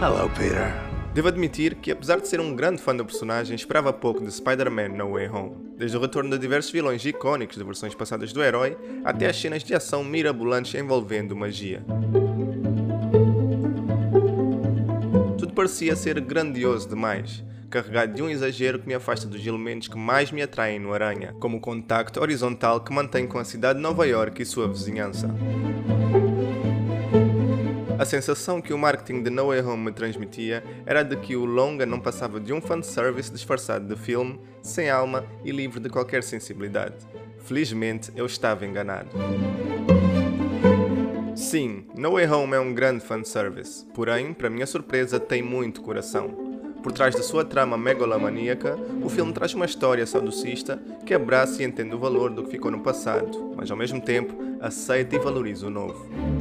Hello, Peter. Devo admitir que, apesar de ser um grande fã do personagem, esperava pouco de Spider-Man No Way Home. Desde o retorno de diversos vilões icónicos de versões passadas do herói, até as cenas de ação mirabolantes envolvendo magia. Tudo parecia ser grandioso demais, carregado de um exagero que me afasta dos elementos que mais me atraem no Aranha, como o contacto horizontal que mantém com a cidade de Nova York e sua vizinhança. A sensação que o marketing de No Way Home me transmitia era de que o longa não passava de um fanservice disfarçado de filme, sem alma e livre de qualquer sensibilidade. Felizmente eu estava enganado. Sim, No Way Home é um grande fanservice, porém, para minha surpresa, tem muito coração. Por trás da sua trama megalomaníaca, o filme traz uma história saudosista que abraça e entende o valor do que ficou no passado, mas ao mesmo tempo aceita e valoriza o novo.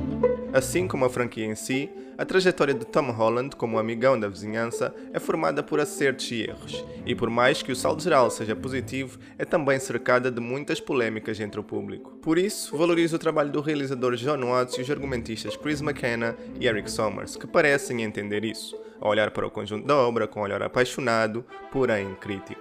Assim como a franquia em si, a trajetória de Tom Holland como amigão da vizinhança é formada por acertos e erros, e por mais que o saldo geral seja positivo, é também cercada de muitas polémicas entre o público. Por isso, valorizo o trabalho do realizador John Watts e os argumentistas Chris McKenna e Eric Sommers, que parecem entender isso, a olhar para o conjunto da obra com um olhar apaixonado, porém crítico.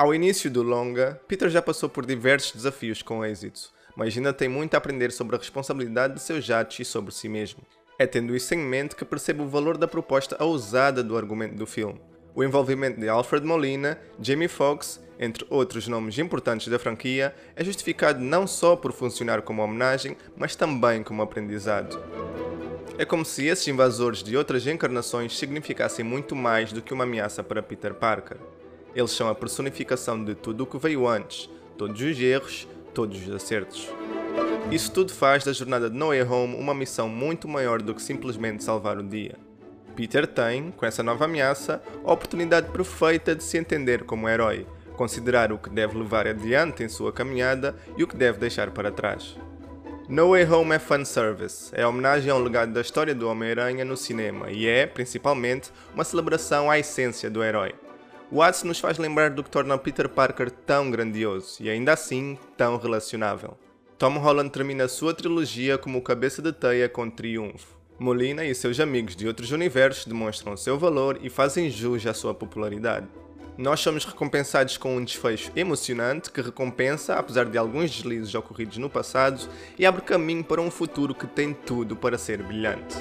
Ao início do longa, Peter já passou por diversos desafios com êxito, mas ainda tem muito a aprender sobre a responsabilidade de seus atos e sobre si mesmo. É tendo isso em mente que percebe o valor da proposta ousada do argumento do filme. O envolvimento de Alfred Molina, Jamie Foxx, entre outros nomes importantes da franquia, é justificado não só por funcionar como homenagem, mas também como aprendizado. É como se esses invasores de outras encarnações significassem muito mais do que uma ameaça para Peter Parker. Eles são a personificação de tudo o que veio antes, todos os erros, todos os acertos. Isso tudo faz da jornada de No Way Home uma missão muito maior do que simplesmente salvar o dia. Peter tem, com essa nova ameaça, a oportunidade perfeita de se entender como herói, considerar o que deve levar adiante em sua caminhada e o que deve deixar para trás. No Way Home é fanservice, é homenagem ao legado da história do Homem-Aranha no cinema e é, principalmente, uma celebração à essência do herói. Watts nos faz lembrar do que torna Peter Parker tão grandioso e ainda assim tão relacionável. Tom Holland termina sua trilogia como cabeça de teia com triunfo. Molina e seus amigos de outros universos demonstram seu valor e fazem jus à sua popularidade. Nós somos recompensados com um desfecho emocionante que recompensa, apesar de alguns deslizes ocorridos no passado, e abre caminho para um futuro que tem tudo para ser brilhante.